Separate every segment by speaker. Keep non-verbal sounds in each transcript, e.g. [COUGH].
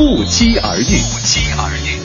Speaker 1: 不期而遇。
Speaker 2: 不期而遇。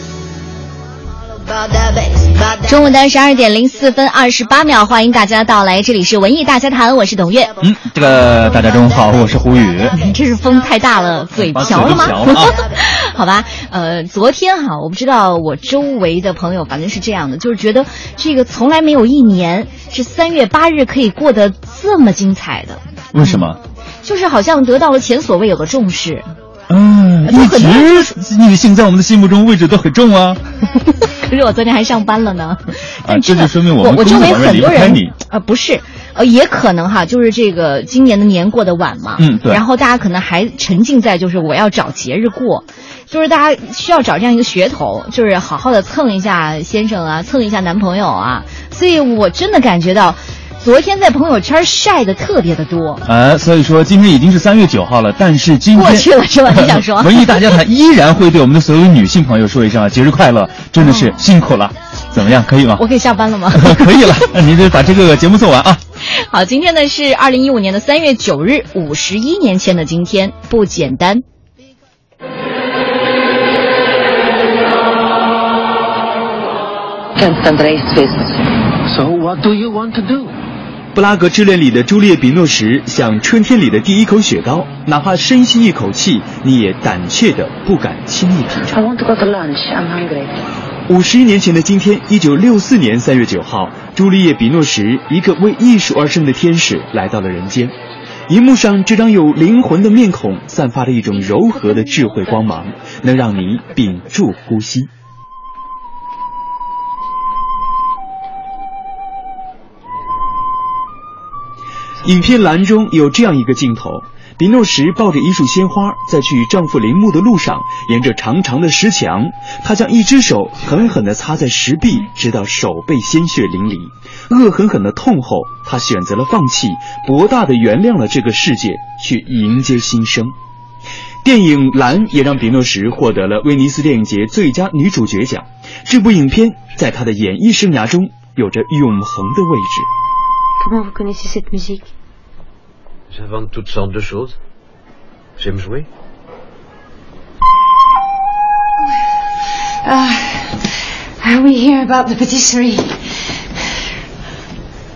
Speaker 3: 中午的十二点零四分二十八秒，欢迎大家到来，这里是文艺大家谈，我是董月。
Speaker 4: 嗯，这个大家中午好，我是胡宇。[LAUGHS]
Speaker 3: 这是风太大了，嘴瓢了吗？
Speaker 4: 啊、[LAUGHS]
Speaker 3: 好吧，呃，昨天哈，我不知道我周围的朋友，反正是这样的，就是觉得这个从来没有一年是三月八日可以过得这么精彩的。
Speaker 4: 为什么？
Speaker 3: 就是好像得到了前所未有的重视。
Speaker 4: 嗯，一直女性在我们的心目中位置都很重啊。[LAUGHS]
Speaker 3: 可是我昨天还上班了呢。
Speaker 4: 啊，这就说明我们
Speaker 3: 我周围很多人
Speaker 4: 你
Speaker 3: 呃不是呃也可能哈，就是这个今年的年过得晚嘛，
Speaker 4: 嗯对。
Speaker 3: 然后大家可能还沉浸在就是我要找节日过，就是大家需要找这样一个噱头，就是好好的蹭一下先生啊，蹭一下男朋友啊，所以我真的感觉到。昨天在朋友圈晒的特别的多，
Speaker 4: 呃，所以说今天已经是三月九号了，但是今天
Speaker 3: 过去了是吧？你想 [LAUGHS] 说？
Speaker 4: 文艺大家谈依然会对我们的所有女性朋友说一声啊，节日快乐，真的是辛苦了，怎么样？可以吗？
Speaker 3: 我可以下班了吗？[LAUGHS]
Speaker 4: 可以了，[LAUGHS] 那您就把这个节目做完啊。
Speaker 3: 好，今天呢是二零一五年的三月九日，五十一年前的今天，不简单。
Speaker 5: So what do you want to do?
Speaker 6: 布拉格之恋里的朱丽叶·比诺什像春天里的第一口雪糕，哪怕深吸一口气，你也胆怯的不敢轻易品
Speaker 5: I
Speaker 6: 尝。
Speaker 5: want to go to lunch. I'm hungry.
Speaker 6: 五十一年前的今天，一九六四年三月九号，朱丽叶·比诺什，一个为艺术而生的天使，来到了人间。荧幕上这张有灵魂的面孔，散发着一种柔和的智慧光芒，能让你屏住呼吸。影片栏中有这样一个镜头：比诺什抱着一束鲜花，在去丈夫陵墓的路上，沿着长长的石墙，她将一只手狠狠地擦在石壁，直到手背鲜血淋漓。恶狠狠的痛后，她选择了放弃，博大的原谅了这个世界，去迎接新生。电影《蓝》也让比诺什获得了威尼斯电影节最佳女主角奖。这部影片在她的演艺生涯中有着永恒的位置。
Speaker 5: Comment vous connaissez cette musique
Speaker 7: J'invente toutes sortes de choses. J'aime jouer.
Speaker 8: Uh, are we here about the patisserie?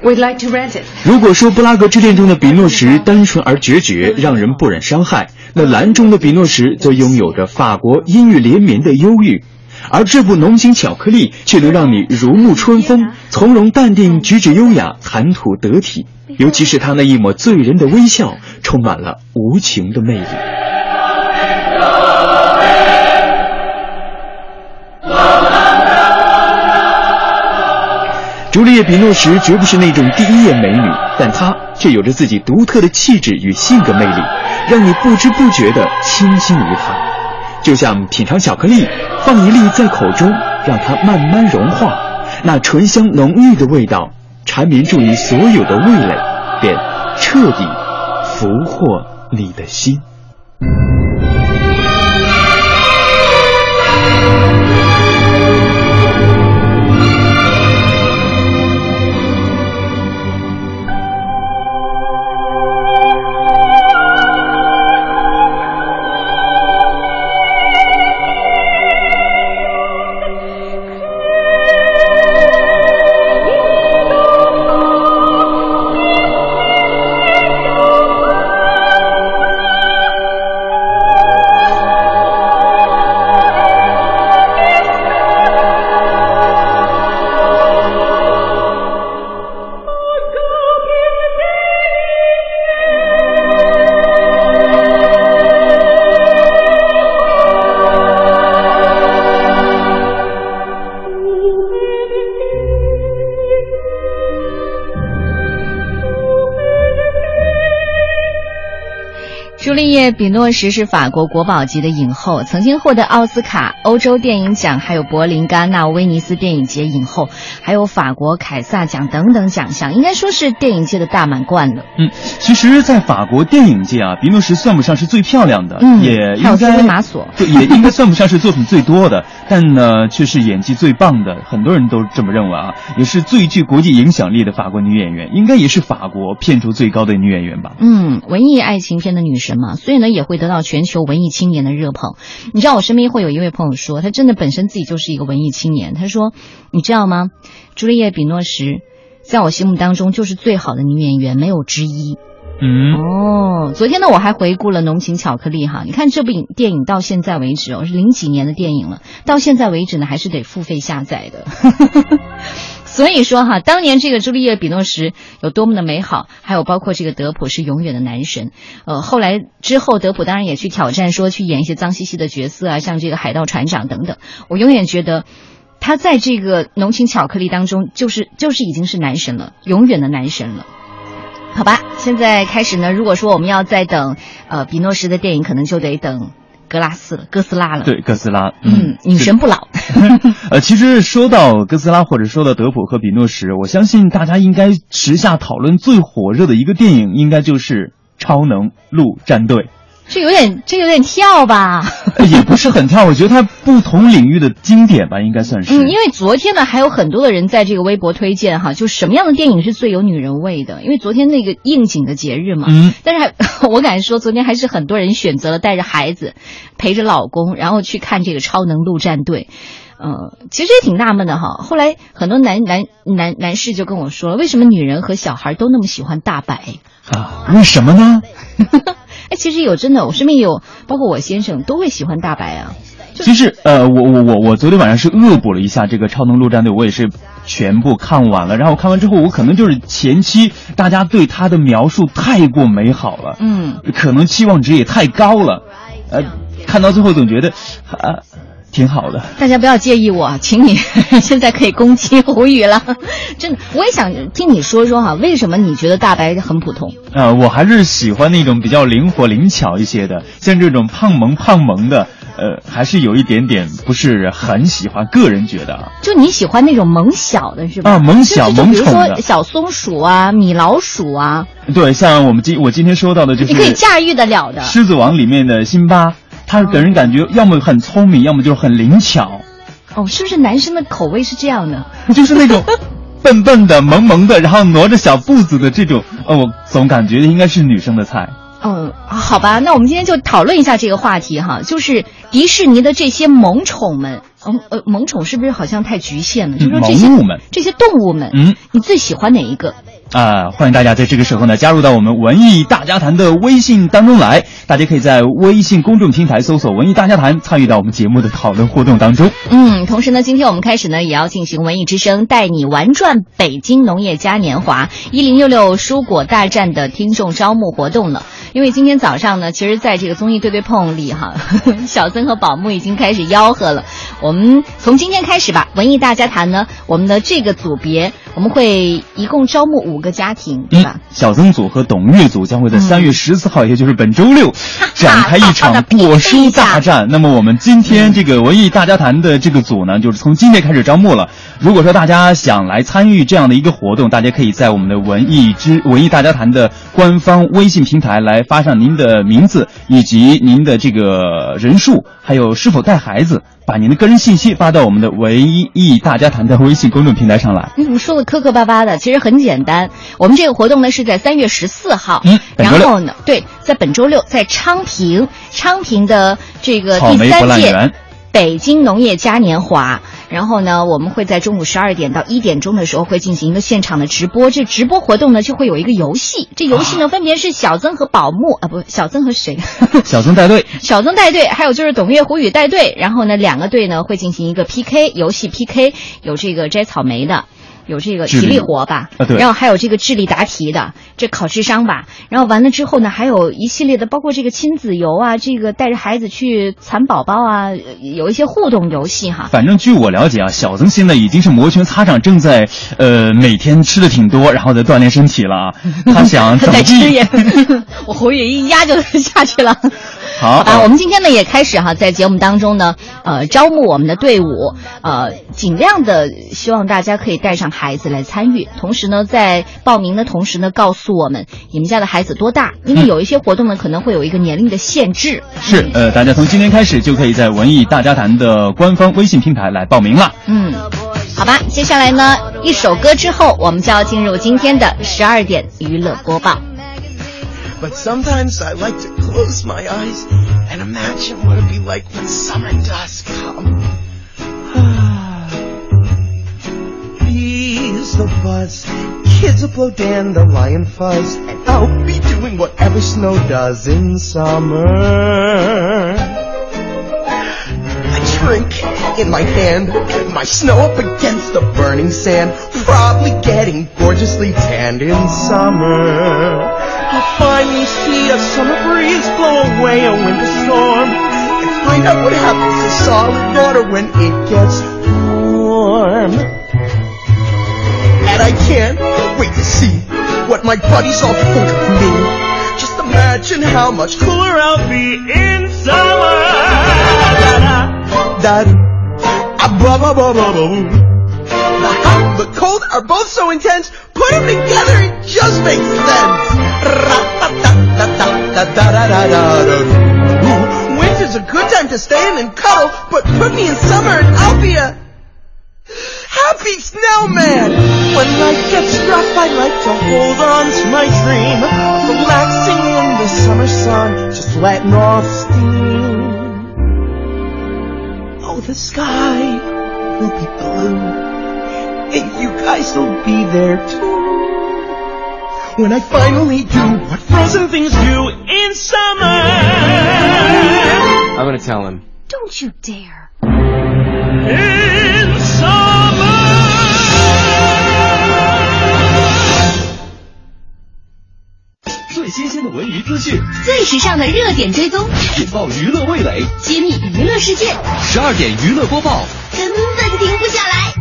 Speaker 8: We'd like to rent it.
Speaker 6: 如果说《布拉格之恋》中的比诺什单纯而决绝，让人不忍伤害，那《蓝》中的比诺什则拥有着法国阴雨连绵的忧郁。而这部浓情巧克力却能让你如沐春风，从容淡定，举止优雅，谈吐得体。尤其是他那一抹醉人的微笑，充满了无穷的魅力。朱丽叶·比诺什绝不是那种第一眼美女，但她却有着自己独特的气质与性格魅力，让你不知不觉地倾心于她。就像品尝巧克力，放一粒在口中，让它慢慢融化，那醇香浓郁的味道缠绵住你所有的味蕾，便彻底俘获你的心。
Speaker 3: 比诺什是法国国宝级的影后，曾经获得奥斯卡、欧洲电影奖，还有柏林、戛纳、威尼斯电影节影后，还有法国凯撒奖等等奖项，应该说是电影界的大满贯了。
Speaker 6: 嗯，其实，在法国电影界啊，比诺什算不上是最漂亮的，
Speaker 3: 嗯
Speaker 6: 也应该对，也应该算不上是作品最多的，[LAUGHS] 但呢，却是演技最棒的，很多人都这么认为啊，也是最具国际影响力的法国女演员，应该也是法国片酬最高的女演员吧。
Speaker 3: 嗯，文艺爱情片的女神嘛，所以呢也会得到全球文艺青年的热捧。你知道，我身边会有一位朋友说，他真的本身自己就是一个文艺青年。他说，你知道吗？朱丽叶·比诺什在我心目当中就是最好的女演员，没有之一。
Speaker 6: 嗯，
Speaker 3: 哦，昨天呢，我还回顾了《浓情巧克力》哈，你看这部影电影到现在为止哦，是零几年的电影了，到现在为止呢，还是得付费下载的。[LAUGHS] 所以说哈，当年这个朱丽叶·比诺什有多么的美好，还有包括这个德普是永远的男神。呃，后来之后，德普当然也去挑战说去演一些脏兮兮的角色啊，像这个海盗船长等等。我永远觉得。他在这个浓情巧克力当中，就是就是已经是男神了，永远的男神了。好吧，现在开始呢。如果说我们要再等呃比诺什的电影，可能就得等格拉斯了，哥斯拉了。
Speaker 6: 对，哥斯拉，
Speaker 3: 嗯，女神不老。[LAUGHS]
Speaker 6: 呃，其实说到哥斯拉或者说到德普和比诺什，我相信大家应该时下讨论最火热的一个电影，应该就是《超能陆战队》。
Speaker 3: 这有点，这有点跳吧？
Speaker 6: 呃也不是很跳，我觉得它不同领域的经典吧，应该算是。
Speaker 3: 嗯，因为昨天呢，还有很多的人在这个微博推荐哈，就什么样的电影是最有女人味的？因为昨天那个应景的节日嘛，
Speaker 6: 嗯，
Speaker 3: 但是还 [LAUGHS] 我敢说，昨天还是很多人选择了带着孩子，陪着老公，然后去看这个《超能陆战队》。呃，其实也挺纳闷的哈。后来很多男男男男士就跟我说了，为什么女人和小孩都那么喜欢大白？
Speaker 6: 啊，为什么呢？[LAUGHS]
Speaker 3: 哎，其实有真的，我身边有，包括我先生都会喜欢大白啊。
Speaker 6: 其实，呃，我我我我昨天晚上是恶补了一下这个《超能陆战队》，我也是全部看完了。然后看完之后，我可能就是前期大家对他的描述太过美好了，
Speaker 3: 嗯，
Speaker 6: 可能期望值也太高了，呃，看到最后总觉得啊。挺好的，
Speaker 3: 大家不要介意我，请你 [LAUGHS] 现在可以攻击胡宇了。真的，我也想听你说说哈，为什么你觉得大白很普通？
Speaker 6: 呃，我还是喜欢那种比较灵活灵巧一些的，像这种胖萌胖萌的，呃，还是有一点点不是很喜欢。个人觉得啊，
Speaker 3: 就你喜欢那种萌小的是吧？
Speaker 6: 啊，萌小萌宠的，
Speaker 3: 比如说小松鼠啊，米老鼠啊。
Speaker 6: 对，像我们今我今天说到的就是
Speaker 3: 你可以驾驭得了的，《
Speaker 6: 狮子王》里面的辛巴。他给人感觉要么很聪明，要么就是很灵巧。
Speaker 3: 哦，是不是男生的口味是这样的？
Speaker 6: 就是那种 [LAUGHS] 笨笨的、萌萌的，然后挪着小步子的这种。哦，我总感觉应该是女生的菜。
Speaker 3: 嗯，好吧，那我们今天就讨论一下这个话题哈，就是迪士尼的这些萌宠们。嗯呃，萌宠是不是好像太局限了？就说这些
Speaker 6: 物们，
Speaker 3: 这些动物们，
Speaker 6: 嗯，
Speaker 3: 你最喜欢哪一个？
Speaker 6: 啊，欢迎大家在这个时候呢加入到我们文艺大家谈的微信当中来。大家可以在微信公众平台搜索“文艺大家谈”，参与到我们节目的讨论互动当中。
Speaker 3: 嗯，同时呢，今天我们开始呢也要进行文艺之声带你玩转北京农业嘉年华一零六六蔬果大战的听众招募活动了。因为今天早上呢，其实在这个综艺对对碰里哈，[LAUGHS] 小曾和宝木已经开始吆喝了。我们从今天开始吧，文艺大家谈呢，我们的这个组别我们会一共招募五个家庭，对吧？
Speaker 6: 嗯、小曾组和董玉组将会在三月十四号，嗯、也就是本周六，[LAUGHS] 展开一场果蔬大战。那么我们今天这个文艺大家谈的这个组呢，就是从今天开始招募了。如果说大家想来参与这样的一个活动，大家可以在我们的文艺之文艺大家谈的官方微信平台来发上您的名字以及您的这个人数，还有是否带孩子。把您的个人信息发到我们的文艺大家谈的微信公众平台上来。
Speaker 3: 你怎么说的磕磕巴巴的？其实很简单，我们这个活动呢是在三月十四号，
Speaker 6: 嗯，
Speaker 3: 然后呢，对，在本周六在昌平，昌平的这个第三届北京农业嘉年华。然后呢，我们会在中午十二点到一点钟的时候会进行一个现场的直播。这直播活动呢，就会有一个游戏。这游戏呢，分别是小曾和宝木啊，不，小曾和谁？[LAUGHS]
Speaker 6: 小曾带队，
Speaker 3: 小曾带队，还有就是董月、胡宇带队。然后呢，两个队呢会进行一个 PK 游戏 PK，有这个摘草莓的。有这个体力活吧，
Speaker 6: 啊对
Speaker 3: 然后还有这个智力答题的，这考智商吧，然后完了之后呢，还有一系列的，包括这个亲子游啊，这个带着孩子去蚕宝宝啊，有一些互动游戏哈。
Speaker 6: 反正据我了解啊，小曾现在已经是摩拳擦掌，正在呃每天吃的挺多，然后在锻炼身体了啊。他想 [LAUGHS] 怎么
Speaker 3: 再吃也，我喉也一压就下去了。
Speaker 6: 好
Speaker 3: 啊，我们今天呢也开始哈，在节目当中呢，呃，招募我们的队伍，呃，尽量的希望大家可以带上孩子来参与，同时呢，在报名的同时呢，告诉我们你们家的孩子多大，因为有一些活动呢可能会有一个年龄的限制。
Speaker 6: 是呃，大家从今天开始就可以在文艺大家谈的官方微信平台来报名了。
Speaker 3: 嗯，好吧，接下来呢，一首歌之后，我们就要进入今天的十二点娱乐播报。
Speaker 9: But sometimes I like to close my eyes and imagine what it'd be like when summer does come. [SIGHS] Bees will buzz, kids will blow dandelion fuzz, and I'll be doing whatever snow does in summer. A drink in my hand, my snow up against the burning sand, probably getting gorgeously tanned in summer. Finally see a summer breeze blow away a winter storm, and find out what happens to solid water when it gets warm. And I can't wait to see what my buddies all think of me. Just imagine how much cooler I'll be in summer. Da, da, ah, ba, ba, ba, ba. The hot, the cold are both so intense. Put them together, it just makes sense. Winter's a good time to stay in and cuddle, but put me in summer and I'll be a happy snowman. When life gets rough, I like to hold on to my dream relaxing in the summer sun, just letting off steam. Oh, the sky will be blue, and you guys will be there too When I finally do what frozen things do in summer.
Speaker 10: I'm gonna tell him.
Speaker 11: Don't you dare.
Speaker 9: In summer.
Speaker 1: 最新鲜的文娱资讯，
Speaker 12: 最时尚的热点追踪，
Speaker 1: 引爆娱乐味蕾，
Speaker 12: 揭秘娱乐世界，
Speaker 1: 十二点娱乐播报。
Speaker 12: 根本停不下来。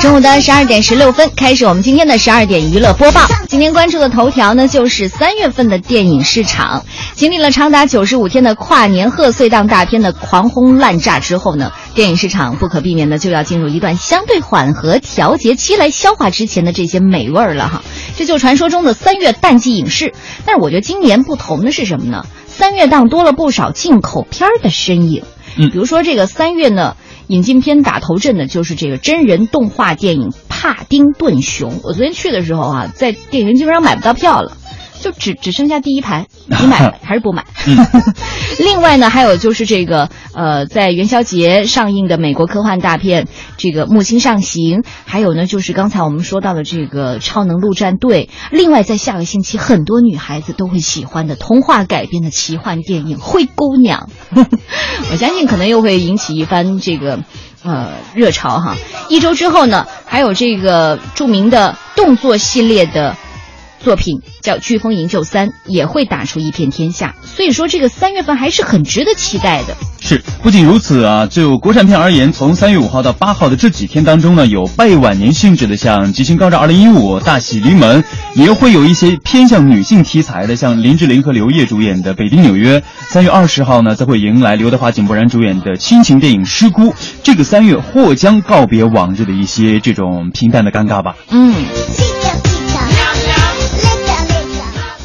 Speaker 3: 中午的十二点十六分，开始我们今天的十二点娱乐播报。今天关注的头条呢，就是三月份的电影市场。经历了长达九十五天的跨年贺岁档大片的狂轰滥炸之后呢，电影市场不可避免的就要进入一段相对缓和调节期来消化之前的这些美味儿了哈。这就传说中的三月淡季影视。但是我觉得今年不同的是什么呢？三月档多了不少进口片儿的身影。
Speaker 6: 嗯，
Speaker 3: 比如说这个三月呢。引进片打头阵的就是这个真人动画电影《帕丁顿熊》。我昨天去的时候啊，在电影院基本上买不到票了，就只只剩下第一排。[LAUGHS] 你买还是不买？
Speaker 6: 嗯、[LAUGHS]
Speaker 3: 另外呢，还有就是这个呃，在元宵节上映的美国科幻大片《这个木星上行》，还有呢就是刚才我们说到的这个《超能陆战队》。另外，在下个星期，很多女孩子都会喜欢的童话改编的奇幻电影《灰姑娘》，[LAUGHS] 我相信可能又会引起一番这个。呃，热潮哈！一周之后呢，还有这个著名的动作系列的作品叫《飓风营救三》，也会打出一片天下。所以说，这个三月份还是很值得期待的。
Speaker 6: 是，不仅如此啊，就国产片而言，从三月五号到八号的这几天当中呢，有拜晚年性质的，像《吉星高照二零一五》《大喜临门》，也会有一些偏向女性题材的，像林志玲和刘烨主演的《北京纽约》。三月二十号呢，则会迎来刘德华、井柏然主演的亲情电影《失孤》。这个三月或将告别往日的一些这种平淡的尴尬吧。
Speaker 3: 嗯。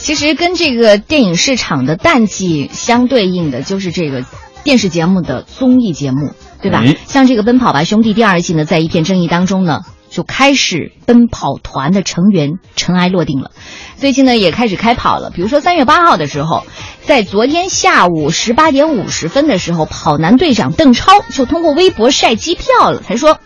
Speaker 3: 其实跟这个电影市场的淡季相对应的，就是这个电视节目的综艺节目，对吧？像这个《奔跑吧兄弟》第二季呢，在一片争议当中呢，就开始奔跑团的成员尘埃落定了。最近呢，也开始开跑了。比如说三月八号的时候，在昨天下午十八点五十分的时候，跑男队长邓超就通过微博晒机票了，他说：“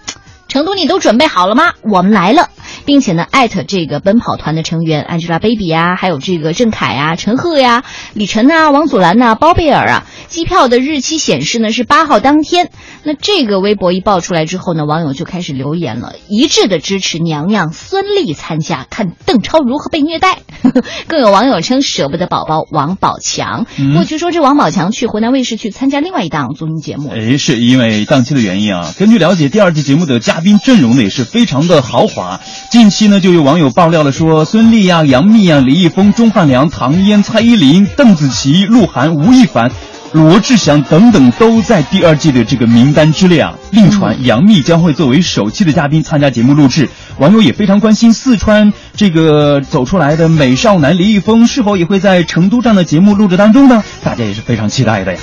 Speaker 3: 成都，你都准备好了吗？我们来了。”并且呢，艾特这个奔跑团的成员 Angelababy 啊，还有这个郑恺啊、陈赫呀、李晨啊、王祖蓝呐、包贝尔啊，机票的日期显示呢是八号当天。那这个微博一爆出来之后呢，网友就开始留言了，一致的支持娘娘孙俪参加，看邓超如何被虐待。[LAUGHS] 更有网友称舍不得宝宝王宝强。
Speaker 6: 嗯
Speaker 3: 过去说这王宝强去湖南卫视去参加另外一档综艺节目。
Speaker 6: 哎，是因为档期的原因啊。根据了解，第二季节目的嘉宾阵容呢也是非常的豪华。近期呢，就有网友爆料了说，孙俪呀、杨幂呀、李易峰、钟汉良、唐嫣、蔡依林、邓紫棋、鹿晗、吴亦凡。罗志祥等等都在第二季的这个名单之列啊。另传杨幂将会作为首期的嘉宾参加节目录制，网友也非常关心四川这个走出来的美少男李易峰是否也会在成都站的节目录制当中呢？大家也是非常期待的呀。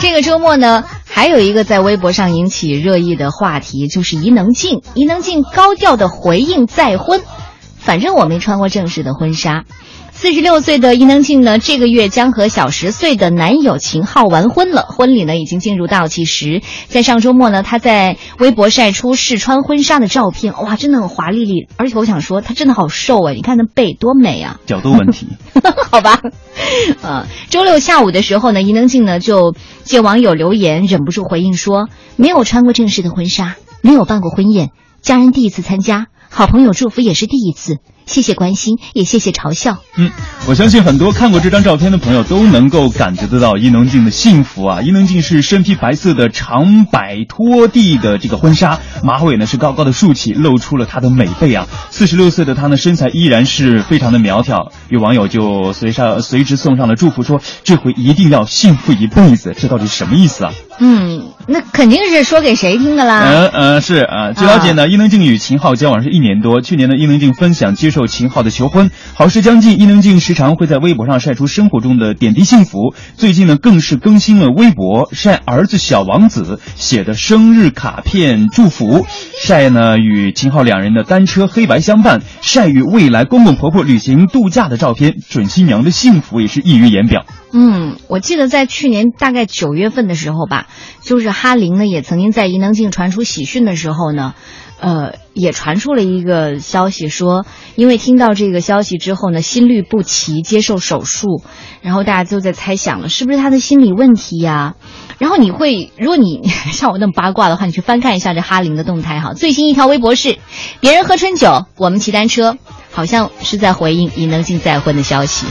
Speaker 3: 这个周末呢，还有一个在微博上引起热议的话题，就是伊能静。伊能静高调的回应再婚，反正我没穿过正式的婚纱。四十六岁的伊能静呢，这个月将和小十岁的男友秦昊完婚了，婚礼呢已经进入倒计时。在上周末呢，她在微博晒出试穿婚纱的照片，哇，真的很华丽丽，而且我想说，她真的好瘦啊！你看那背多美啊！
Speaker 6: 角度问题，[LAUGHS]
Speaker 3: 好吧。呃，周六下午的时候呢，伊能静呢就借网友留言，忍不住回应说，没有穿过正式的婚纱，没有办过婚宴，家人第一次参加，好朋友祝福也是第一次。谢谢关心，也谢谢嘲笑。
Speaker 6: 嗯，我相信很多看过这张照片的朋友都能够感觉得到伊能静的幸福啊！伊能静是身披白色的长摆拖地的这个婚纱，马尾呢是高高的竖起，露出了她的美背啊。四十六岁的她呢，身材依然是非常的苗条。有网友就随上随之送上了祝福，说这回一定要幸福一辈子。这到底什么意思啊？
Speaker 3: 嗯，那肯定是说给谁听的啦？
Speaker 6: 嗯嗯，是啊。据了解呢，伊能静与秦昊交往是一年多。去年呢，伊能静分享接受秦昊的求婚，好事将近，伊能静时常会在微博上晒出生活中的点滴幸福。最近呢，更是更新了微博，晒儿子小王子写的生日卡片祝福，晒呢与秦昊两人的单车黑白相伴，晒与未来公公婆婆旅行度假的照片，准新娘的幸福也是溢于言表。
Speaker 3: 嗯，我记得在去年大概九月份的时候吧，就是哈林呢也曾经在伊能静传出喜讯的时候呢，呃，也传出了一个消息说，因为听到这个消息之后呢，心律不齐，接受手术，然后大家都在猜想了，是不是他的心理问题呀？然后你会，如果你 [LAUGHS] 像我那么八卦的话，你去翻看一下这哈林的动态哈。最新一条微博是：别人喝春酒，我们骑单车，好像是在回应伊能静再婚的消息。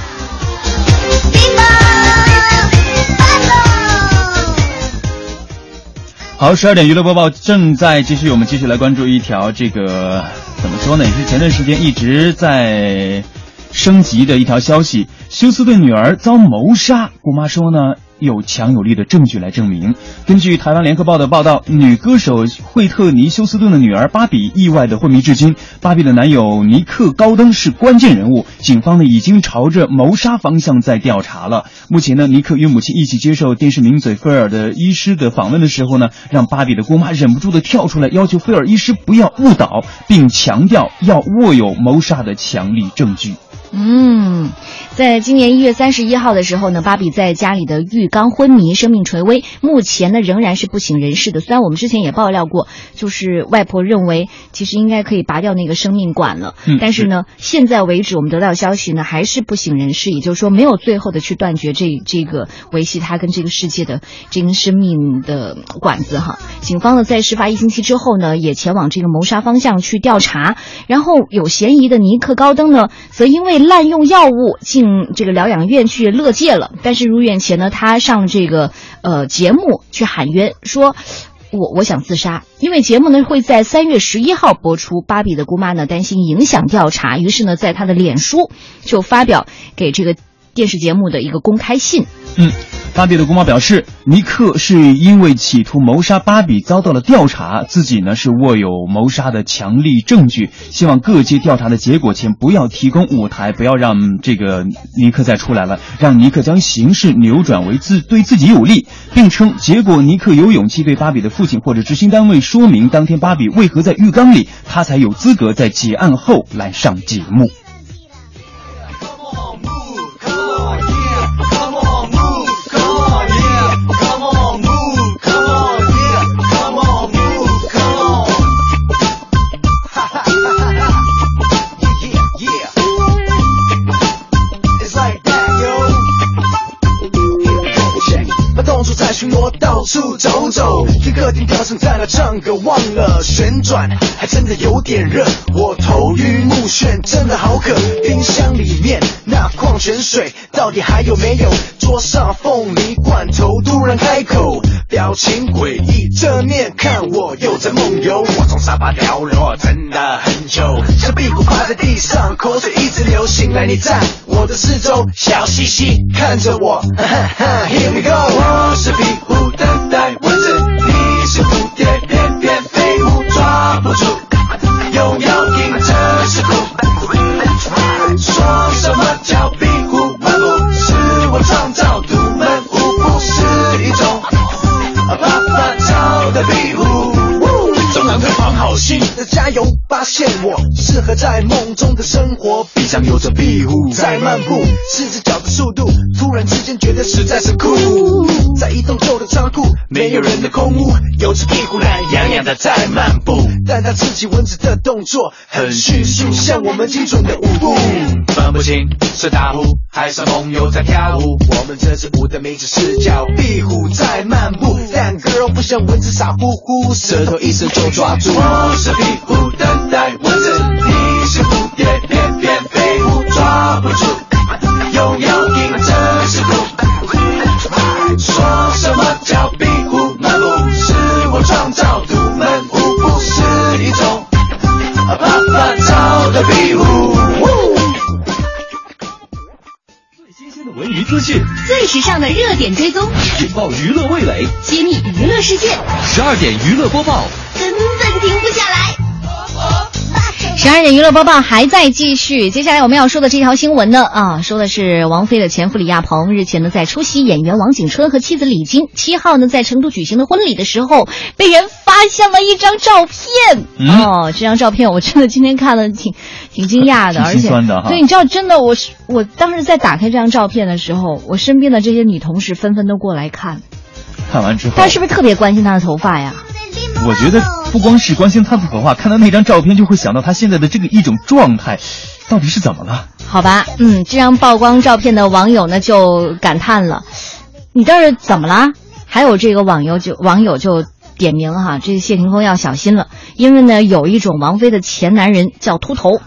Speaker 6: 好，十二点娱乐播报正在继续，我们继续来关注一条这个怎么说呢？也是前段时间一直在升级的一条消息：休斯顿女儿遭谋杀，姑妈说呢有强有力的证据来证明。根据台湾联合报的报道，女歌手惠特尼·休斯顿的女儿芭比意外的昏迷至今，芭比的男友尼克·高登是关键人物，警方呢已经朝着谋杀方向在调查了。目前呢，尼克与母亲一起接受电视名嘴菲尔的医师的访问的时候呢，让芭比的姑妈忍不住的跳出来，要求菲尔医师不要误导，并强调要握有谋杀的强力证据。
Speaker 3: 嗯，在今年一月三十一号的时候呢，芭比在家里的浴缸昏迷，生命垂危，目前呢仍然是不省人事的。虽然我们之前也爆料过，就是外婆认为其实应该可以拔掉那个生命管了，
Speaker 6: 嗯
Speaker 3: 但是呢，现在为止我们得到消息呢还是不省人事，也就是说没有最后的去断绝这这个维系他跟这个世界的这根生命的管子哈。警方呢在事发一星期之后呢，也前往这个谋杀方向去调查，然后有嫌疑的尼克高登呢，则因为滥用药物进这个疗养院去乐戒了，但是入院前呢，他上这个呃节目去喊冤说。我我想自杀，因为节目呢会在三月十一号播出。芭比的姑妈呢担心影响调查，于是呢在她的脸书就发表给这个电视节目的一个公开信。
Speaker 6: 嗯，芭比的姑妈表示，尼克是因为企图谋杀芭比遭到了调查，自己呢是握有谋杀的强力证据，希望各界调查的结果前不要提供舞台，不要让这个尼克再出来了，让尼克将形势扭转为自对自己有利，并称结果尼克有勇气对芭比的父亲或者执行单位说明当天芭比为何在浴缸里，他才有资格在结案后来上节目。
Speaker 13: 巡逻到处走走，听客厅歌声在那唱歌，忘了旋转，还真的有点热，我头晕目眩，真的好渴。冰箱里面那矿泉水到底还有没有？桌上凤梨罐头突然开口，表情诡异，正面看我又在梦游，我从沙发掉落，真的。很久，像壁虎趴在地上，口水一直流。醒来你在我的四周，笑嘻嘻看着我。哈哈哈 Here we go，我是壁虎，等待蚊子，你是蝴蝶，翩翩飞舞，抓不住，又要硬着是苦。说什么叫壁虎漫步？是我创造独门舞步，是一种啪啪照的壁虎。中南推放好心的加油，发现我适合在梦中的生活。闭上有着壁虎在漫步，四只脚的速度，突然之间觉得实在是酷。在一栋旧的仓库，没有人的空屋，有只壁虎懒洋洋的在漫步，但它自己蚊子的动作很迅速，像我们精准的舞步。分不清是大呼还是朋友在跳舞。我们这支舞的名字是叫壁虎在漫步，但 girl 不像蚊子傻乎乎，舌头一伸就抓住。我是壁虎，等待蚊子，你是蝴蝶，翩翩飞舞，抓不住，又要硬着是苦。说什么叫壁虎漫步？是我创造独门舞步，是一种爸爸照的壁虎。
Speaker 1: 文娱资讯，
Speaker 14: 最时尚的热点追踪，
Speaker 1: 引爆娱乐味蕾，
Speaker 14: 揭秘娱乐世界。
Speaker 1: 十二点娱乐播报，
Speaker 3: 十二点娱乐播报还在继续，接下来我们要说的这条新闻呢，啊，说的是王菲的前夫李亚鹏日前呢在出席演员王景春和妻子李菁七号呢在成都举行的婚礼的时候，被人发现了一张照片。
Speaker 6: 嗯
Speaker 3: 哦，这张照片我真的今天看了挺挺惊讶的，
Speaker 6: 挺
Speaker 3: 而且
Speaker 6: 心酸的哈
Speaker 3: 对，你知道真的我是我当时在打开这张照片的时候，我身边的这些女同事纷纷都过来看，
Speaker 6: 看完之后
Speaker 3: 大，家是不是特别关心她的头发呀？
Speaker 6: 我觉得不光是关心他的头发，看到那张照片就会想到他现在的这个一种状态，到底是怎么了？
Speaker 3: 好吧，嗯，这张曝光照片的网友呢就感叹了：“你这是怎么了？”还有这个网友就网友就点名哈，这谢霆锋要小心了，因为呢有一种王菲的前男人叫秃头，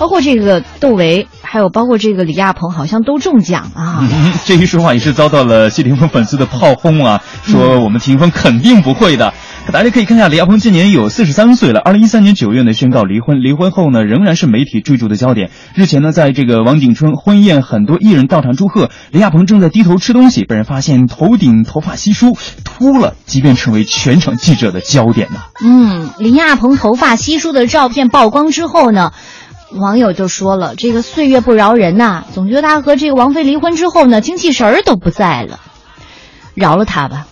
Speaker 3: 包括这个窦唯，还有包括这个李亚鹏，好像都中奖啊。
Speaker 6: 嗯，[LAUGHS] 这一说话也是遭到了谢霆锋粉丝的炮轰啊，说我们霆锋肯定不会的。大家可以看一下，李亚鹏今年有四十三岁了。二零一三年九月呢宣告离婚，离婚后呢仍然是媒体追逐的焦点。日前呢，在这个王景春婚宴，很多艺人到场祝贺，李亚鹏正在低头吃东西，被人发现头顶头发稀疏秃了，即便成为全场记者的焦点呢。
Speaker 3: 嗯，李亚鹏头发稀疏的照片曝光之后呢，网友就说了：“这个岁月不饶人呐、总觉得他和这个王菲离婚之后呢，精气神儿都不在了，饶了他吧。”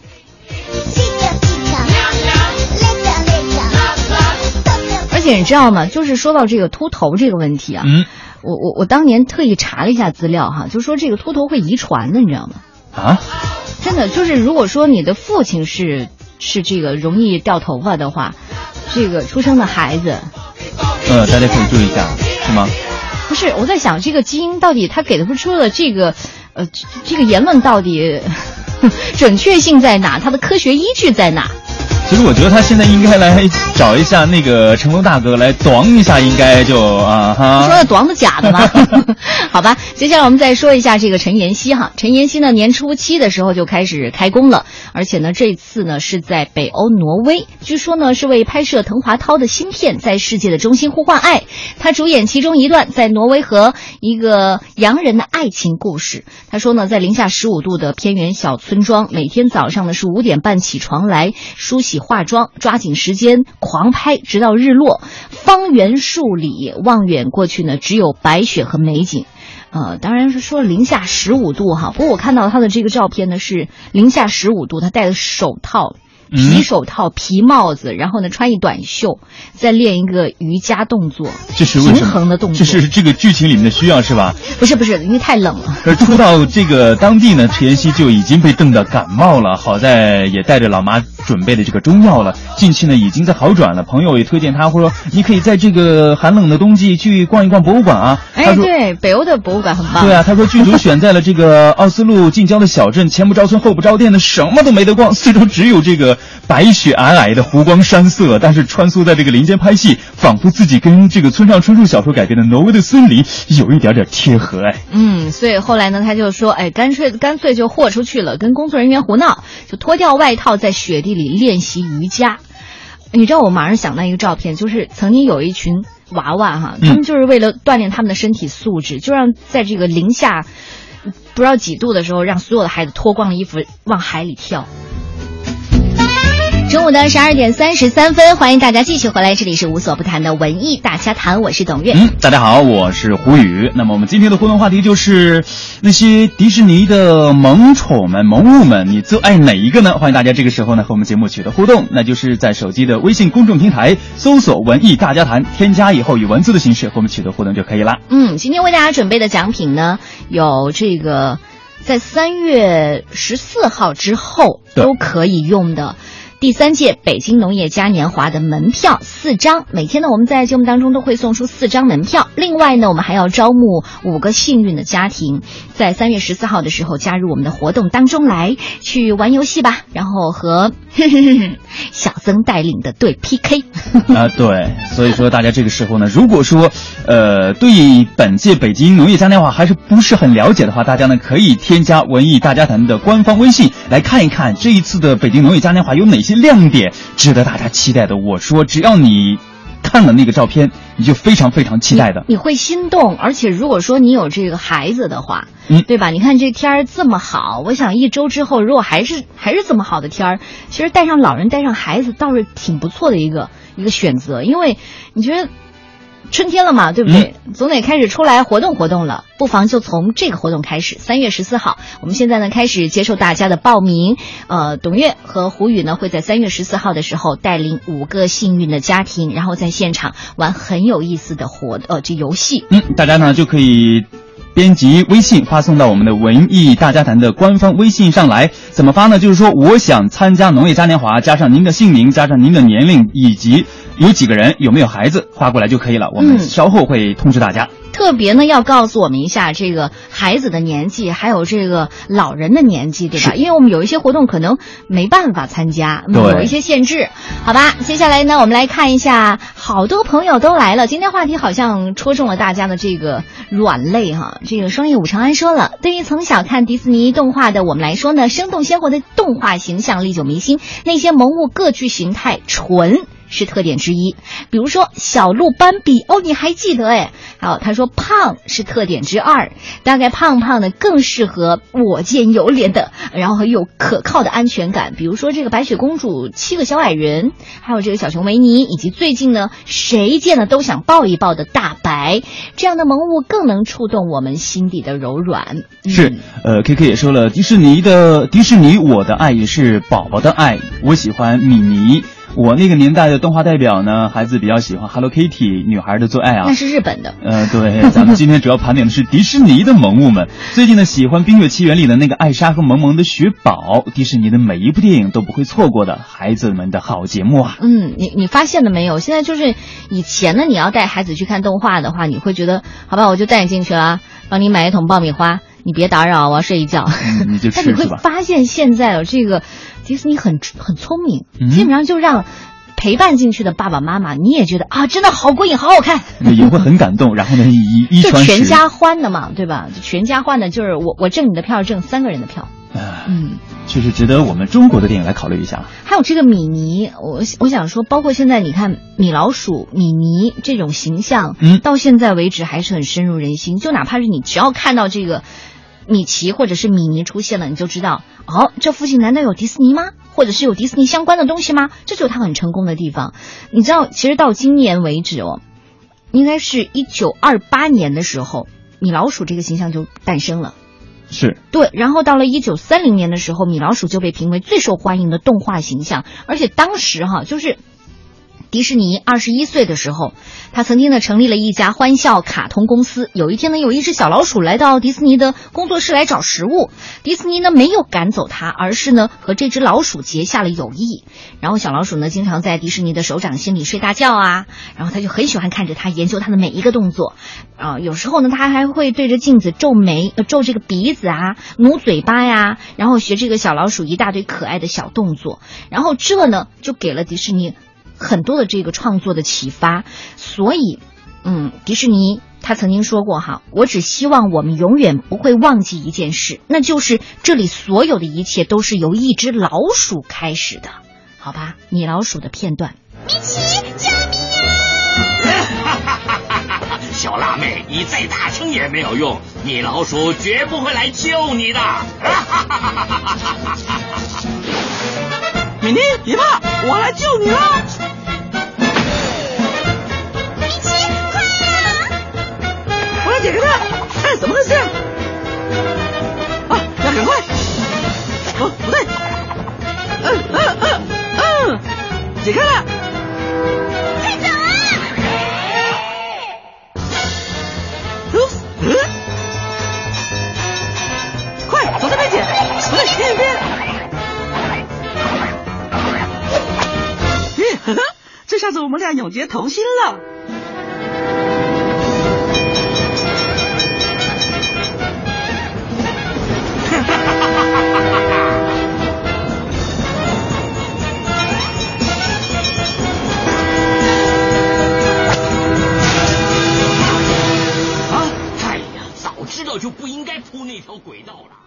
Speaker 3: 而且你知道吗？就是说到这个秃头这个问题啊，
Speaker 6: 嗯
Speaker 3: 我我我当年特意查了一下资料哈，就说这个秃头会遗传的，你知道吗？
Speaker 6: 啊，
Speaker 3: 真的就是，如果说你的父亲是是这个容易掉头发的话，这个出生的孩子，
Speaker 6: 呃，大家可以注意一下，是吗？
Speaker 3: 不是我在想这个基因到底他给的出的这个，呃，这个言论到底 [LAUGHS] 准确性在哪？它的科学依据在哪？
Speaker 6: 其实我觉得他现在应该来找一下那个成龙大哥来短一下，应该就啊哈。
Speaker 3: 你说的短的假的吗？[LAUGHS] [LAUGHS] 好吧，接下来我们再说一下这个陈妍希哈。陈妍希呢，年初七的时候就开始开工了，而且呢，这次呢是在北欧挪威，据说呢是为拍摄滕华涛的新片《在世界的中心呼唤爱》，他主演其中一段在挪威和一个洋人的爱情故事。他说呢，在零下十五度的偏远小村庄，每天早上呢是五点半起床来梳洗化妆，抓紧时间狂拍，直到日落。方圆数里望远过去呢，只有白雪和美景。呃，当然是说零下十五度哈，不过我看到他的这个照片呢是零下十五度，他戴的手套。皮手套、皮帽子，然后呢穿一短袖，再练一个瑜伽动作，
Speaker 6: 这是？
Speaker 3: 平衡的动作。
Speaker 6: 这是这个剧情里面的需要是吧？
Speaker 3: 不是不是，因为太冷了。
Speaker 6: 而初到这个当地呢，陈妍希就已经被冻得感冒了，好在也带着老妈准备的这个中药了，近期呢已经在好转了。朋友也推荐他，或者说你可以在这个寒冷的冬季去逛一逛博物馆啊。
Speaker 3: 哎，对，北欧的博物馆很棒。
Speaker 6: 对啊，他说剧组选在了这个奥斯陆近郊的小镇，前不着村后不着店的，什么都没得逛，四周只有这个白雪皑皑的湖光山色。但是穿梭在这个林间拍戏，仿佛自己跟这个村上春树小说改编的《挪威的森林》有一点点贴合哎。
Speaker 3: 嗯，所以后来呢，他就说，哎，干脆干脆就豁出去了，跟工作人员胡闹，就脱掉外套在雪地里练习瑜伽。你知道我马上想到一个照片，就是曾经有一群娃娃哈，他们就是为了锻炼他们的身体素质，就让在这个零下不知道几度的时候，让所有的孩子脱光了衣服往海里跳。中午的十二点三十三分，欢迎大家继续回来，这里是无所不谈的文艺大家谈，我是董月。
Speaker 6: 嗯，大家好，我是胡宇。那么我们今天的互动话题就是那些迪士尼的萌宠们、萌物们，你最爱哪一个呢？欢迎大家这个时候呢和我们节目取得互动，那就是在手机的微信公众平台搜索“文艺大家谈”，添加以后以文字的形式和我们取得互动就可以了。
Speaker 3: 嗯，今天为大家准备的奖品呢，有这个在三月十四号之后都可以用的。第三届北京农业嘉年华的门票四张，每天呢我们在节目当中都会送出四张门票。另外呢，我们还要招募五个幸运的家庭，在三月十四号的时候加入我们的活动当中来，去玩游戏吧，然后和 [LAUGHS] 小曾带领的队 PK。[LAUGHS]
Speaker 6: 啊，对，所以说大家这个时候呢，如果说呃对本届北京农业嘉年华还是不是很了解的话，大家呢可以添加文艺大家谈的官方微信来看一看这一次的北京农业嘉年华有哪些。些亮点值得大家期待的，我说只要你看了那个照片，你就非常非常期待的。
Speaker 3: 你会心动，而且如果说你有这个孩子的话，
Speaker 6: 嗯，
Speaker 3: 对吧？你看这天儿这么好，我想一周之后如果还是还是这么好的天儿，其实带上老人带上孩子倒是挺不错的一个一个选择，因为你觉得。春天了嘛，对不对？总得开始出来活动活动了，不妨就从这个活动开始。三月十四号，我们现在呢开始接受大家的报名。呃，董月和胡宇呢会在三月十四号的时候带领五个幸运的家庭，然后在现场玩很有意思的活呃这游戏。
Speaker 6: 嗯，大家呢就可以。编辑微信发送到我们的文艺大家谈的官方微信上来，怎么发呢？就是说我想参加农业嘉年华，加上您的姓名，加上您的年龄，以及有几个人，有没有孩子，发过来就可以了。我们稍后会通知大家。
Speaker 3: 特别呢，要告诉我们一下这个孩子的年纪，还有这个老人的年纪，对吧？因为我们有一些活动可能没办法参加，有一些限制，好吧？接下来呢，我们来看一下，好多朋友都来了。今天话题好像戳中了大家的这个软肋哈。这个双叶武长安说了，对于从小看迪士尼动画的我们来说呢，生动鲜活的动画形象历久弥新，那些萌物各具形态，纯。是特点之一，比如说小鹿斑比哦，你还记得哎？好，他说胖是特点之二，大概胖胖的更适合我见犹怜的，然后很有可靠的安全感。比如说这个白雪公主、七个小矮人，还有这个小熊维尼，以及最近呢谁见了都想抱一抱的大白，这样的萌物更能触动我们心底的柔软。
Speaker 6: 是，呃，K K 也说了，迪士尼的迪士尼，我的爱也是宝宝的爱，我喜欢米妮。我那个年代的动画代表呢，孩子比较喜欢 Hello Kitty，女孩的最爱啊。
Speaker 3: 那是日本的。
Speaker 6: 呃，对，咱们今天主要盘点的是迪士尼的萌物们。[LAUGHS] 最近呢，喜欢《冰雪奇缘》里的那个艾莎和萌萌的雪宝，迪士尼的每一部电影都不会错过的孩子们的好节目啊。
Speaker 3: 嗯，你你发现了没有？现在就是以前呢，你要带孩子去看动画的话，你会觉得好吧，我就带你进去了，帮你买一桶爆米花，你别打扰，我要睡一觉。
Speaker 6: 你就 [LAUGHS]
Speaker 3: 但你会发现现在有这个。迪士尼很很聪明，基本上就让陪伴进去的爸爸妈妈，你也觉得啊，真的好过瘾，好好看，
Speaker 6: 也会很感动。[LAUGHS] 然后呢，一一
Speaker 3: 就全家欢的嘛，对吧？全家欢的，就是我我挣你的票，挣三个人的票。嗯，
Speaker 6: 确实值得我们中国的电影来考虑一下。
Speaker 3: 还有这个米妮，我我想说，包括现在你看米老鼠、米妮这种形象，
Speaker 6: 嗯，
Speaker 3: 到现在为止还是很深入人心。就哪怕是你只要看到这个。米奇或者是米妮出现了，你就知道哦，这附近难道有迪士尼吗？或者是有迪士尼相关的东西吗？这就是它很成功的地方。你知道，其实到今年为止哦，应该是一九二八年的时候，米老鼠这个形象就诞生了。
Speaker 6: 是
Speaker 3: 对，然后到了一九三零年的时候，米老鼠就被评为最受欢迎的动画形象，而且当时哈就是。迪士尼二十一岁的时候，他曾经呢成立了一家欢笑卡通公司。有一天呢，有一只小老鼠来到迪士尼的工作室来找食物，迪士尼呢没有赶走它，而是呢和这只老鼠结下了友谊。然后小老鼠呢经常在迪士尼的手掌心里睡大觉啊，然后他就很喜欢看着它，研究它的每一个动作。啊，有时候呢他还会对着镜子皱眉、呃皱这个鼻子啊、努嘴巴呀，然后学这个小老鼠一大堆可爱的小动作。然后这呢就给了迪士尼。很多的这个创作的启发，所以，嗯，迪士尼他曾经说过哈，我只希望我们永远不会忘记一件事，那就是这里所有的一切都是由一只老鼠开始的，好吧？米老鼠的片段。
Speaker 14: 米奇，救命
Speaker 15: 啊！[LAUGHS] 小辣妹，你再大声也没有用，米老鼠绝不会来救你的。[LAUGHS]
Speaker 16: 米妮，别怕，我来救你了。
Speaker 14: 米奇，快呀！
Speaker 16: 我来解开它。看，怎么回事？啊，要赶快！哦，不对。嗯嗯嗯嗯，解开了。下子我们俩永结同心了。[LAUGHS]
Speaker 15: 啊！哎呀，早知道就不应该铺那条轨道了。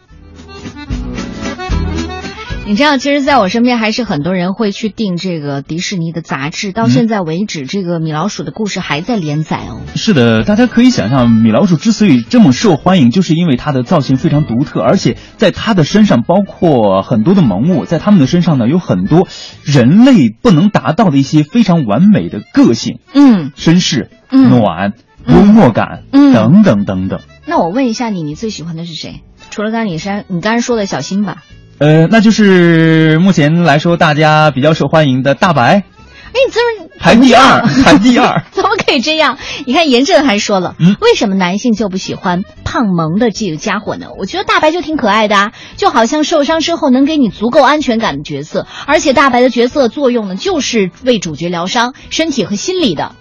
Speaker 3: 你知道，其实在我身边还是很多人会去订这个迪士尼的杂志。到现在为止，这个米老鼠的故事还在连载哦。
Speaker 6: 是的，大家可以想象，米老鼠之所以这么受欢迎，就是因为它的造型非常独特，而且在它的身上，包括很多的萌物，在它们的身上呢，有很多人类不能达到的一些非常完美的个性，
Speaker 3: 嗯，
Speaker 6: 绅士、
Speaker 3: 嗯
Speaker 6: 暖、幽默感，
Speaker 3: 嗯
Speaker 6: 等等等等。
Speaker 3: 那我问一下你，你最喜欢的是谁？除了刚才你山，你刚才说的小新吧？
Speaker 6: 呃，那就是目前来说大家比较受欢迎的大白，
Speaker 3: 哎，你这么
Speaker 6: 排第二，排第二。[LAUGHS]
Speaker 3: 怎么可以这样？你看严正还说了，
Speaker 6: 嗯
Speaker 3: 为什么男性就不喜欢胖萌的这个家伙呢？我觉得大白就挺可爱的啊，就好像受伤之后能给你足够安全感的角色，而且大白的角色作用呢，就是为主角疗伤，身体和心理的。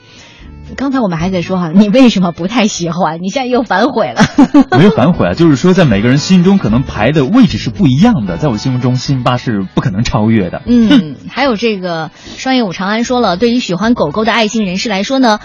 Speaker 3: 刚才我们还在说哈，你为什么不太喜欢？你现在又反悔了。[LAUGHS]
Speaker 6: 没有反悔啊，就是说在每个人心中可能排的位置是不一样的，在我心目中，辛巴是不可能超越的。
Speaker 3: 嗯，还有这个双叶武长安说了，对于喜欢狗狗的爱心人士来说呢。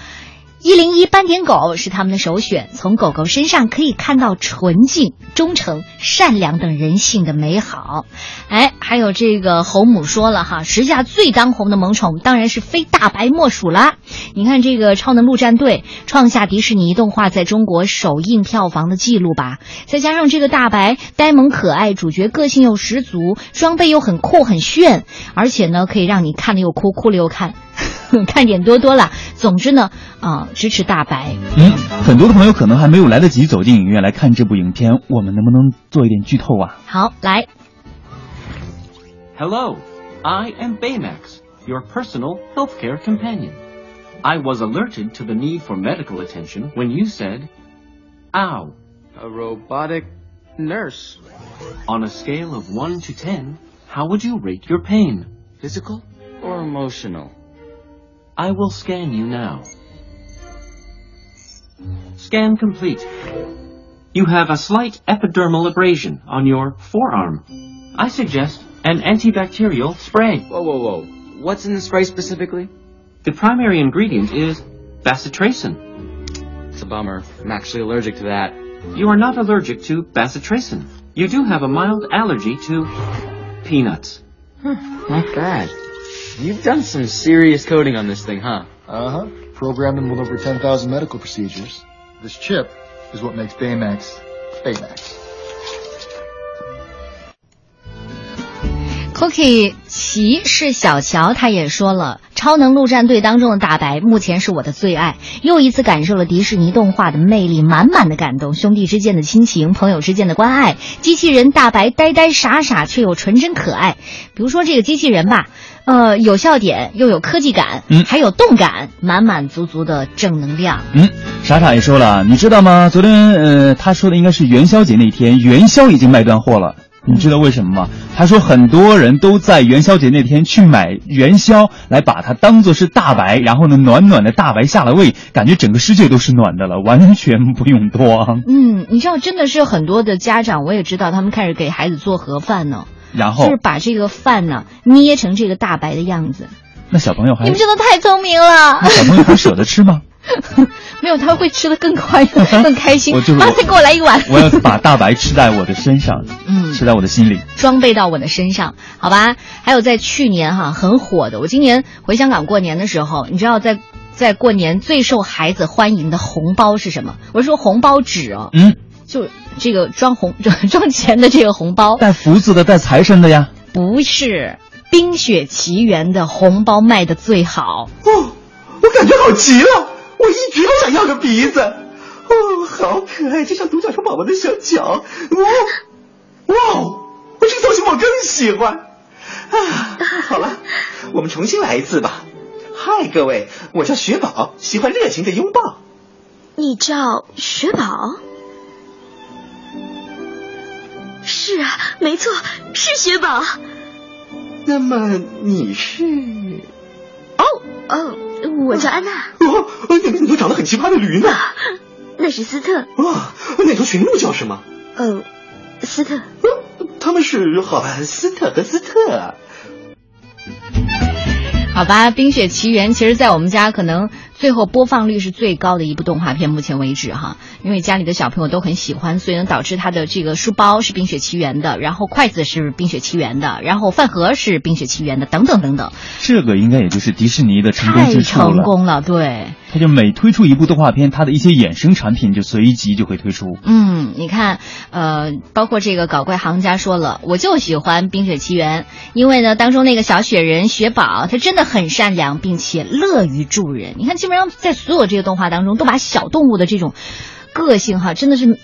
Speaker 3: 一零一斑点狗是他们的首选，从狗狗身上可以看到纯净、忠诚、善良等人性的美好。哎，还有这个侯母说了哈，时下最当红的萌宠当然是非大白莫属啦。你看这个《超能陆战队》创下迪士尼动画在中国首映票房的记录吧，再加上这个大白呆萌可爱，主角个性又十足，装备又很酷很炫，而且呢可以让你看了又哭，哭了又看。[LAUGHS] 看点多多了。总之呢，啊、支持大白。
Speaker 6: 嗯，很多的朋友可能还没有来得及走进影院来看这部影片，我们能不能做一点剧透啊？
Speaker 3: 好，来，
Speaker 17: Hello, I am Baymax, your personal healthcare companion. I was alerted to the need for medical attention when you said, ow.
Speaker 7: A robotic nurse.
Speaker 17: On a scale of 1 to 10, how would you rate your pain?
Speaker 7: Physical or emotional?
Speaker 17: I will scan you now. Scan complete. You have a slight epidermal abrasion on your forearm. I suggest an antibacterial spray.
Speaker 7: Whoa, whoa, whoa. What's in the spray specifically?
Speaker 17: The primary ingredient is bacitracin.
Speaker 7: It's a bummer. I'm actually allergic to that.
Speaker 17: You are not allergic to bacitracin. You do have a mild allergy to peanuts.
Speaker 7: Hmm, not bad. You've done some serious coding on this thing, huh?
Speaker 18: Uh huh. Programmed in with over 10,000 medical procedures. This chip is what makes Baymax Baymax.
Speaker 3: Cookie 骑士小乔他也说了，《超能陆战队》当中的大白目前是我的最爱，又一次感受了迪士尼动画的魅力，满满的感动，兄弟之间的亲情，朋友之间的关爱，机器人大白呆呆傻傻却又纯真可爱。比如说这个机器人吧，呃，有笑点，又有科技感，
Speaker 6: 嗯
Speaker 3: 还有动感，满满足足的正能量。
Speaker 6: 嗯，傻傻也说了，你知道吗？昨天呃，他说的应该是元宵节那天，元宵已经卖断货了。你知道为什么吗？他说很多人都在元宵节那天去买元宵，来把它当做是大白，然后呢，暖暖的大白下了胃，感觉整个世界都是暖的了，完全不用多。
Speaker 3: 嗯，你知道，真的是很多的家长，我也知道，他们开始给孩子做盒饭呢，
Speaker 6: 然后
Speaker 3: 就是把这个饭呢捏成这个大白的样子。
Speaker 6: 那小朋友还
Speaker 3: 你们真的太聪明了。
Speaker 6: 那小朋友还舍得吃吗？[LAUGHS]
Speaker 3: 没有，他会吃的更快、[LAUGHS] 更开心。
Speaker 6: 我就是
Speaker 3: 妈，再给我来一碗。
Speaker 6: 我要把大白吃在我的身上，
Speaker 3: 嗯，
Speaker 6: 吃在我的心里，
Speaker 3: 装备到我的身上，好吧？还有在去年哈很火的，我今年回香港过年的时候，你知道在在过年最受孩子欢迎的红包是什么？我是说红包纸哦，
Speaker 6: 嗯，
Speaker 3: 就这个装红 [LAUGHS] 装钱的这个红包，
Speaker 6: 带福字的、带财神的呀，
Speaker 3: 不是。《冰雪奇缘》的红包卖的最好
Speaker 13: 哦，我感觉好极了，我一直都想要个鼻子，哦，好可爱，就像独角兽宝宝的小脚，哇，哇，我这个造型我更喜欢啊！好了，我们重新来一次吧。嗨，各位，我叫雪宝，喜欢热情的拥抱。
Speaker 14: 你叫雪宝？是啊，没错，是雪宝。
Speaker 13: 那么你是？
Speaker 14: 哦哦，我叫安娜。
Speaker 13: 哦，那那头长得很奇葩的驴呢？[LAUGHS]
Speaker 14: 那是斯特。
Speaker 13: 哦，那头驯鹿叫什么？
Speaker 14: 呃，斯特。
Speaker 13: 他们是好吧，斯特和斯特。
Speaker 3: 好吧，《冰雪奇缘》其实，在我们家可能最后播放率是最高的一部动画片，目前为止哈，因为家里的小朋友都很喜欢，所以呢，导致他的这个书包是《冰雪奇缘》的，然后筷子是《冰雪奇缘》的，然后饭盒是《冰雪奇缘》的，等等等等。
Speaker 6: 这个应该也就是迪士尼的成功之处了。
Speaker 3: 太成功了，对。
Speaker 6: 他就每推出一部动画片，他的一些衍生产品就随即就会推出。
Speaker 3: 嗯，你看，呃，包括这个搞怪行家说了，我就喜欢《冰雪奇缘》，因为呢，当中那个小雪人雪宝，他真的很善良，并且乐于助人。你看，基本上在所有这些动画当中，都把小动物的这种个性哈，真的是。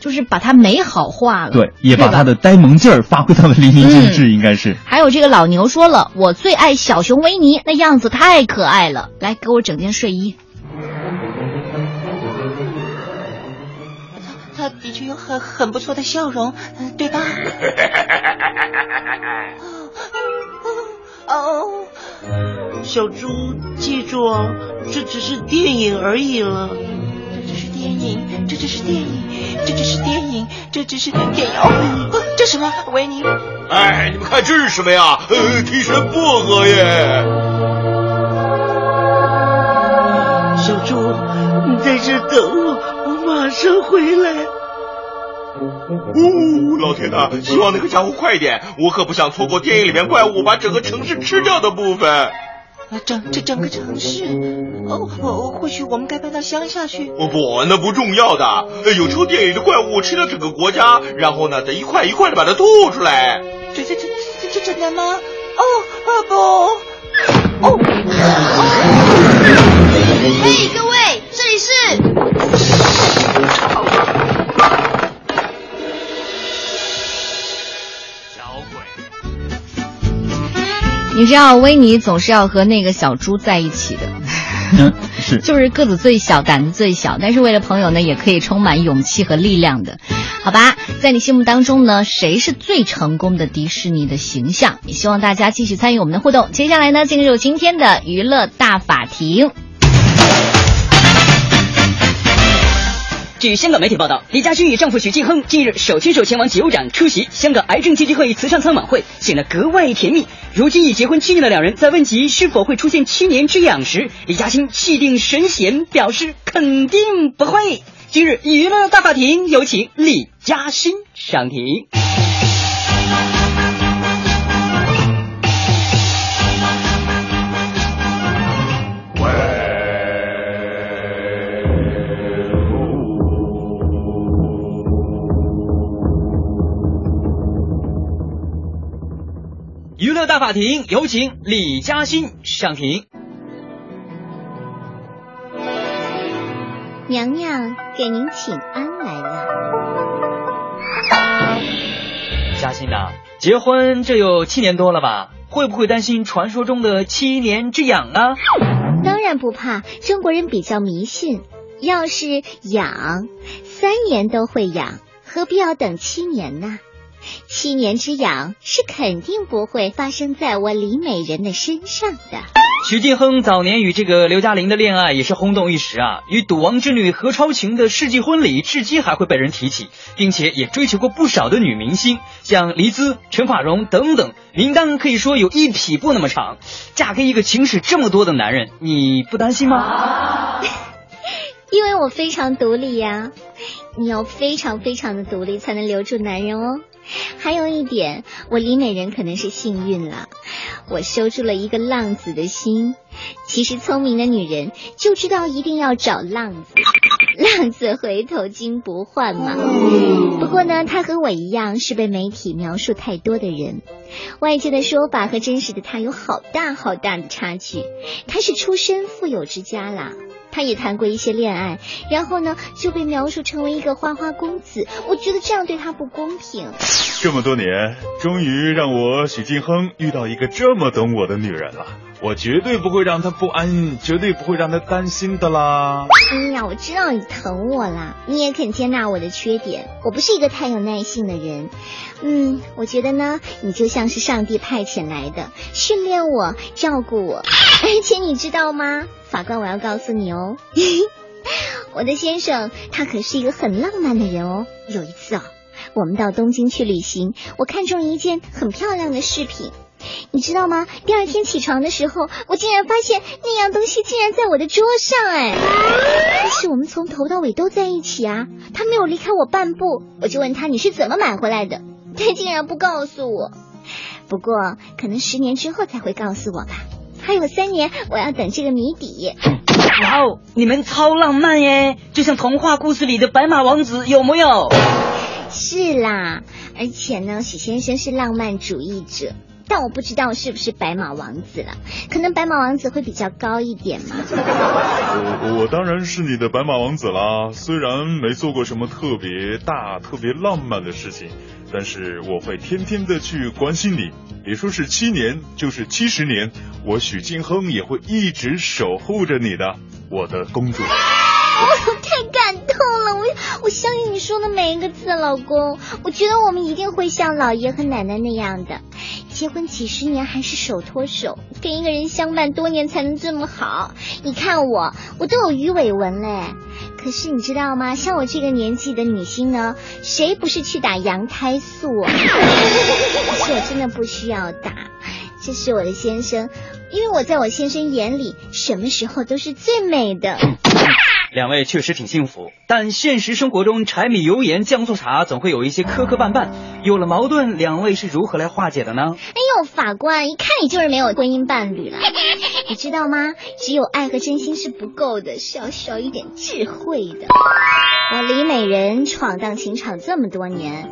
Speaker 3: 就是把它美好化了，
Speaker 6: 对，也把它的呆萌劲儿发挥到了淋漓尽致，
Speaker 3: 嗯、
Speaker 6: 应该是。
Speaker 3: 还有这个老牛说了，我最爱小熊维尼，那样子太可爱了，来给我整件睡衣。
Speaker 19: 他的确有很很不错的笑容，对吧？[LAUGHS] [LAUGHS] [LAUGHS] 哦，
Speaker 16: 小猪，记住哦，这只是电影而已了。
Speaker 19: 这只是电影，这只是电影，这只是电影，这只是电影。哦，这什么？维尼？
Speaker 15: 哎，你们看这是什么呀？呃，提神薄荷耶！
Speaker 16: 小猪，你在这等我，我马上回来。
Speaker 15: 哦，老天呐！希望那个家伙快点，我可不想错过电影里面怪物把整个城市吃掉的部分。
Speaker 19: 整这整个城市，哦哦，或许我们该搬到乡下去。
Speaker 15: 哦不，那不重要的。有时候电影的怪物吃掉整个国家，然后呢，再一块一块的把它吐出来。
Speaker 19: 这这这这这真的吗？哦哦不！哦！
Speaker 14: 嘿，各位，这里是。
Speaker 3: 你知道维尼总是要和那个小猪在一起的，
Speaker 6: 嗯，[LAUGHS] 是，
Speaker 3: 就是个子最小，胆子最小，但是为了朋友呢，也可以充满勇气和力量的，好吧？在你心目当中呢，谁是最成功的迪士尼的形象？也希望大家继续参与我们的互动。接下来呢，进入今天的娱乐大法庭。
Speaker 20: 据香港媒体报道，李嘉欣与丈夫许晋亨近日手牵手前往九展出席香港癌症基金会慈善餐晚会，显得格外甜蜜。如今已结婚七年的两人，在问及是否会出现七年之痒时，李嘉欣气定神闲，表示肯定不会。今日娱乐大法庭有请李嘉欣上庭。乐大法庭有请李嘉欣上庭。
Speaker 14: 娘娘给您请安来了。
Speaker 21: 嘉欣呐，结婚这有七年多了吧？会不会担心传说中的七年之痒啊？
Speaker 14: 当然不怕，中国人比较迷信，要是痒，三年都会痒，何必要等七年呢？七年之痒是肯定不会发生在我李美人的身上的。
Speaker 21: 许晋亨早年与这个刘嘉玲的恋爱也是轰动一时啊，与赌王之女何超琼的世纪婚礼至今还会被人提起，并且也追求过不少的女明星，像黎姿、陈法蓉等等，名单可以说有一匹布那么长。嫁给一个情史这么多的男人，你不担心吗？[LAUGHS]
Speaker 14: 因为我非常独立呀，你要非常非常的独立才能留住男人哦。[LAUGHS] 还有一点，我李美人可能是幸运了，我修出了一个浪子的心。其实聪明的女人就知道一定要找浪子，浪子回头金不换嘛。不过呢，他和我一样是被媒体描述太多的人，外界的说法和真实的他有好大好大的差距。他是出身富有之家啦。他也谈过一些恋爱，然后呢就被描述成为一个花花公子。我觉得这样对他不公平。
Speaker 22: 这么多年，终于让我许晋亨遇到一个这么懂我的女人了。我绝对不会让他不安，绝对不会让他担心的啦。
Speaker 14: 哎呀，我知道你疼我啦，你也肯接纳我的缺点。我不是一个太有耐性的人。嗯，我觉得呢，你就像是上帝派遣来的，训练我，照顾我。而且你知道吗？法官，我要告诉你哦，[LAUGHS] 我的先生他可是一个很浪漫的人哦。有一次啊，我们到东京去旅行，我看中了一件很漂亮的饰品，你知道吗？第二天起床的时候，我竟然发现那样东西竟然在我的桌上哎！但是我们从头到尾都在一起啊，他没有离开我半步。我就问他你是怎么买回来的，他竟然不告诉我。不过可能十年之后才会告诉我吧。还有三年，我要等这个谜底。
Speaker 21: 哇哦，你们超浪漫耶，就像童话故事里的白马王子，有没有？
Speaker 14: 是啦，而且呢，许先生是浪漫主义者，但我不知道是不是白马王子了，可能白马王子会比较高一点嘛。
Speaker 22: 我我当然是你的白马王子啦，虽然没做过什么特别大、特别浪漫的事情，但是我会天天的去关心你。别说是七年，就是七十年，我许晋亨也会一直守护着你的，我的公主。
Speaker 14: 太感动了，我我相信你说的每一个字，老公。我觉得我们一定会像老爷和奶奶那样的，结婚几十年还是手拖手，跟一个人相伴多年才能这么好。你看我，我都有鱼尾纹嘞。可是你知道吗？像我这个年纪的女星呢，谁不是去打羊胎素？可是我真的不需要打，这是我的先生，因为我在我先生眼里，什么时候都是最美的。
Speaker 21: 两位确实挺幸福，但现实生活中柴米油盐酱醋茶总会有一些磕磕绊绊，有了矛盾，两位是如何来化解的呢？
Speaker 14: 哎呦，法官，一看你就是没有婚姻伴侣了，[LAUGHS] 你知道吗？只有爱和真心是不够的，是要需要一点智慧的。我李美人闯荡情场这么多年，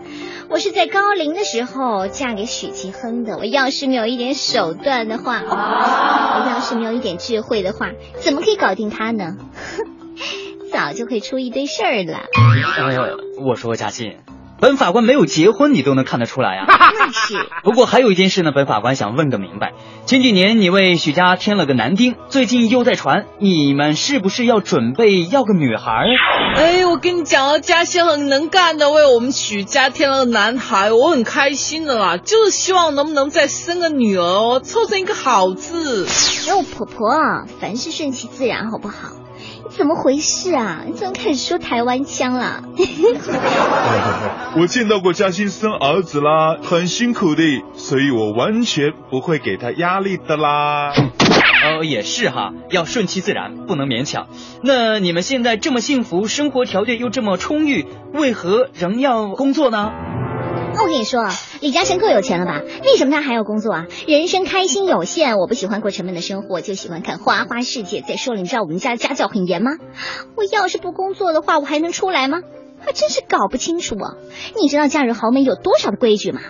Speaker 14: 我是在高龄的时候嫁给许继亨的。我要是没有一点手段的话，[LAUGHS] 我要是没有一点智慧的话，怎么可以搞定他呢？哼。[LAUGHS] [LAUGHS] 早就会出一堆事儿了。
Speaker 21: 呃，我说嘉欣，本法官没有结婚，你都能看得出来啊。
Speaker 14: 那 [LAUGHS] 是。
Speaker 21: 不过还有一件事呢，本法官想问个明白。前几年你为许家添了个男丁，最近又在传，你们是不是要准备要个女孩？
Speaker 16: 哎，我跟你讲啊，嘉欣很能干的，为我们许家添了个男孩，我很开心的啦。就是希望能不能再生个女儿哦，凑成一个好字。
Speaker 14: 哎，婆婆，凡事顺其自然，好不好？怎么回事啊？你怎么开始说台湾腔了？[LAUGHS]
Speaker 22: 我见到过嘉欣生儿子啦，很辛苦的，所以我完全不会给他压力的啦。
Speaker 21: 哦，也是哈，要顺其自然，不能勉强。那你们现在这么幸福，生活条件又这么充裕，为何仍要工作呢？
Speaker 14: 我跟你说，李嘉诚够有钱了吧？为什么他还要工作啊？人生开心有限，我不喜欢过沉闷的生活，就喜欢看花花世界。再说了，你知道我们家家教很严吗？我要是不工作的话，我还能出来吗？还真是搞不清楚啊！你知道嫁入豪门有多少的规矩吗？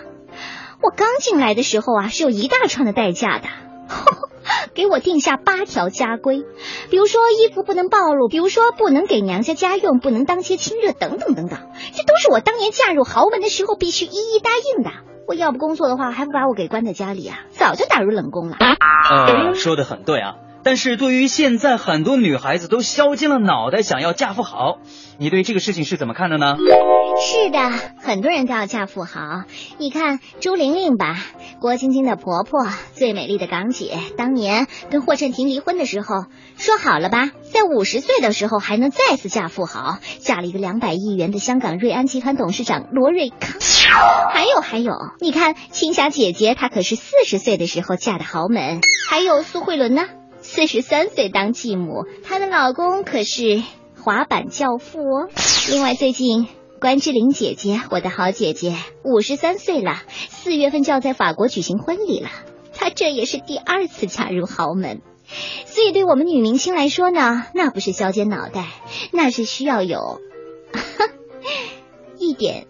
Speaker 14: 我刚进来的时候啊，是有一大串的代价的。[LAUGHS] 给我定下八条家规，比如说衣服不能暴露，比如说不能给娘家家用，不能当街亲热，等等等等，这都是我当年嫁入豪门的时候必须一一答应的。我要不工作的话，还不把我给关在家里啊？早就打入冷宫了。
Speaker 21: 说的很对啊。但是对于现在很多女孩子都削尖了脑袋想要嫁富豪，你对这个事情是怎么看的呢？
Speaker 14: 是的，很多人都要嫁富豪。你看朱玲玲吧，郭晶晶的婆婆，最美丽的港姐，当年跟霍震霆离婚的时候，说好了吧，在五十岁的时候还能再次嫁富豪，嫁了一个两百亿元的香港瑞安集团董事长罗瑞康。还有还有，你看青霞姐姐，她可是四十岁的时候嫁的豪门。还有苏慧伦呢？四十三岁当继母，她的老公可是滑板教父哦。另外，最近关之琳姐姐，我的好姐姐，五十三岁了，四月份就要在法国举行婚礼了。她这也是第二次嫁入豪门，所以对我们女明星来说呢，那不是削尖脑袋，那是需要有 [LAUGHS] 一点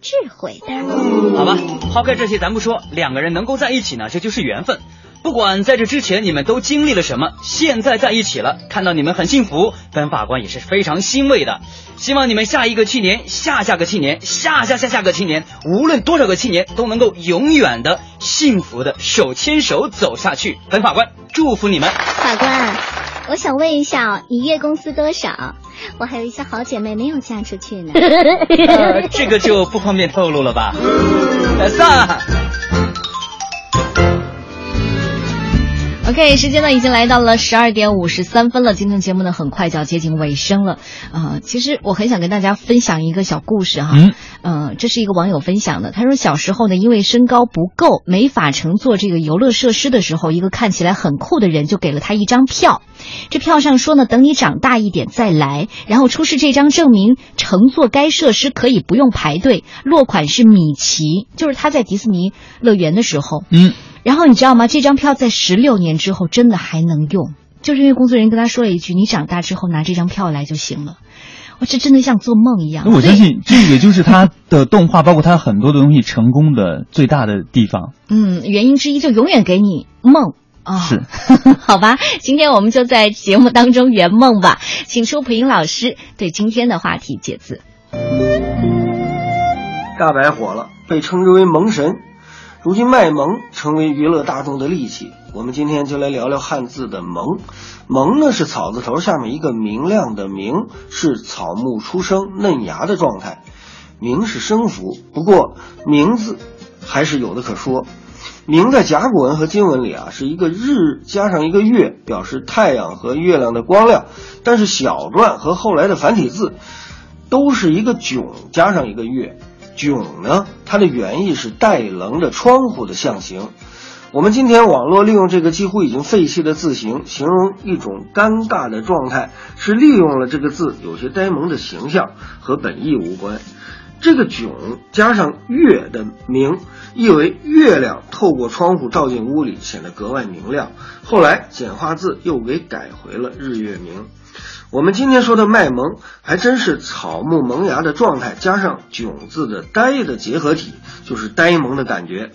Speaker 14: 智慧的。
Speaker 21: 好吧，抛开这些咱不说，两个人能够在一起呢，这就是缘分。不管在这之前你们都经历了什么，现在在一起了，看到你们很幸福，本法官也是非常欣慰的。希望你们下一个七年、下下个七年、下下下下个七年，无论多少个七年，都能够永远的幸福的手牵手走下去。本法官祝福你们。
Speaker 14: 法官，我想问一下，你月工资多少？我还有一些好姐妹没有嫁出去呢。
Speaker 21: 这个就不方便透露了吧？算
Speaker 3: OK，时间呢已经来到了十二点五十三分了，今天节目呢很快就要接近尾声了。啊、呃，其实我很想跟大家分享一个小故事哈。嗯。呃，这是一个网友分享的，他说小时候呢，因为身高不够，没法乘坐这个游乐设施的时候，一个看起来很酷的人就给了他一张票，这票上说呢，等你长大一点再来，然后出示这张证明，乘坐该设施可以不用排队，落款是米奇，就是他在迪士尼乐园的时候。
Speaker 6: 嗯。
Speaker 3: 然后你知道吗？这张票在十六年之后真的还能用，就是因为工作人员跟他说了一句：“你长大之后拿这张票来就行了。”我这真的像做梦一样。
Speaker 6: 那我相信这也就是他的动画，包括他很多的东西成功的最大的地方。[LAUGHS]
Speaker 3: 嗯，原因之一就永远给你梦啊。
Speaker 6: 是，[LAUGHS]
Speaker 3: 好吧，今天我们就在节目当中圆梦吧，请出蒲英老师对今天的话题解字。
Speaker 23: 大白火了，被称之为萌神。如今卖萌成为娱乐大众的利器，我们今天就来聊聊汉字的“萌”。萌呢是草字头下面一个明亮的“明”，是草木初生嫩芽的状态。明是声符，不过名字还是有的可说。明在甲骨文和金文里啊是一个日加上一个月，表示太阳和月亮的光亮。但是小篆和后来的繁体字都是一个囧加上一个月。囧呢，它的原意是带棱的窗户的象形。我们今天网络利用这个几乎已经废弃的字形，形容一种尴尬的状态，是利用了这个字有些呆萌的形象，和本意无关。这个囧加上月的明，意为月亮透过窗户照进屋里，显得格外明亮。后来简化字又给改回了日月明。我们今天说的卖萌，还真是草木萌芽的状态，加上囧字的呆的结合体，就是呆萌的感觉。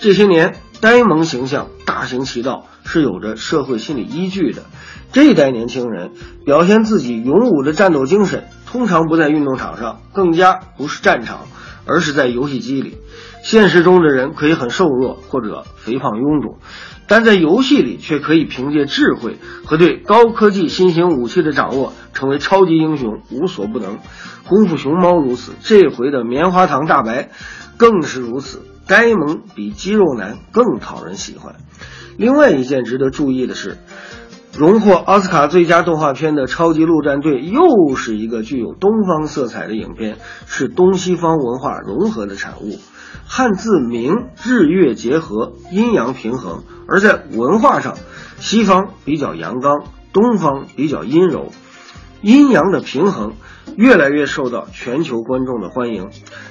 Speaker 23: 这些年，呆萌形象大行其道，是有着社会心理依据的。这一代年轻人表现自己勇武的战斗精神，通常不在运动场上，更加不是战场，而是在游戏机里。现实中的人可以很瘦弱或者肥胖臃肿。但在游戏里却可以凭借智慧和对高科技新型武器的掌握，成为超级英雄，无所不能。功夫熊猫如此，这回的棉花糖大白更是如此。呆萌比肌肉男更讨人喜欢。另外一件值得注意的是，荣获奥斯卡最佳动画片的《超级陆战队》又是一个具有东方色彩的影片，是东西方文化融合的产物。汉字明，日月结合，阴阳平衡。而在文化上，西方比较阳刚，东方比较阴柔，阴阳的平衡越来越受到全球观众的欢迎。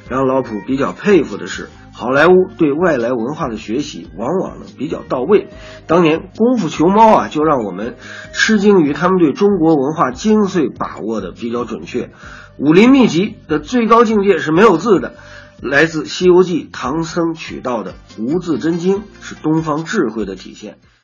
Speaker 23: 让老普比较佩服的是，好莱坞对外来文化的学习往往呢比较到位。当年《功夫熊猫》啊，就让我们吃惊于他们对中国文化精髓把握的比较准确。《武林秘籍》的最高境界是没有字的。来自《西游记》唐僧取道的无字真经是东方智慧的体现。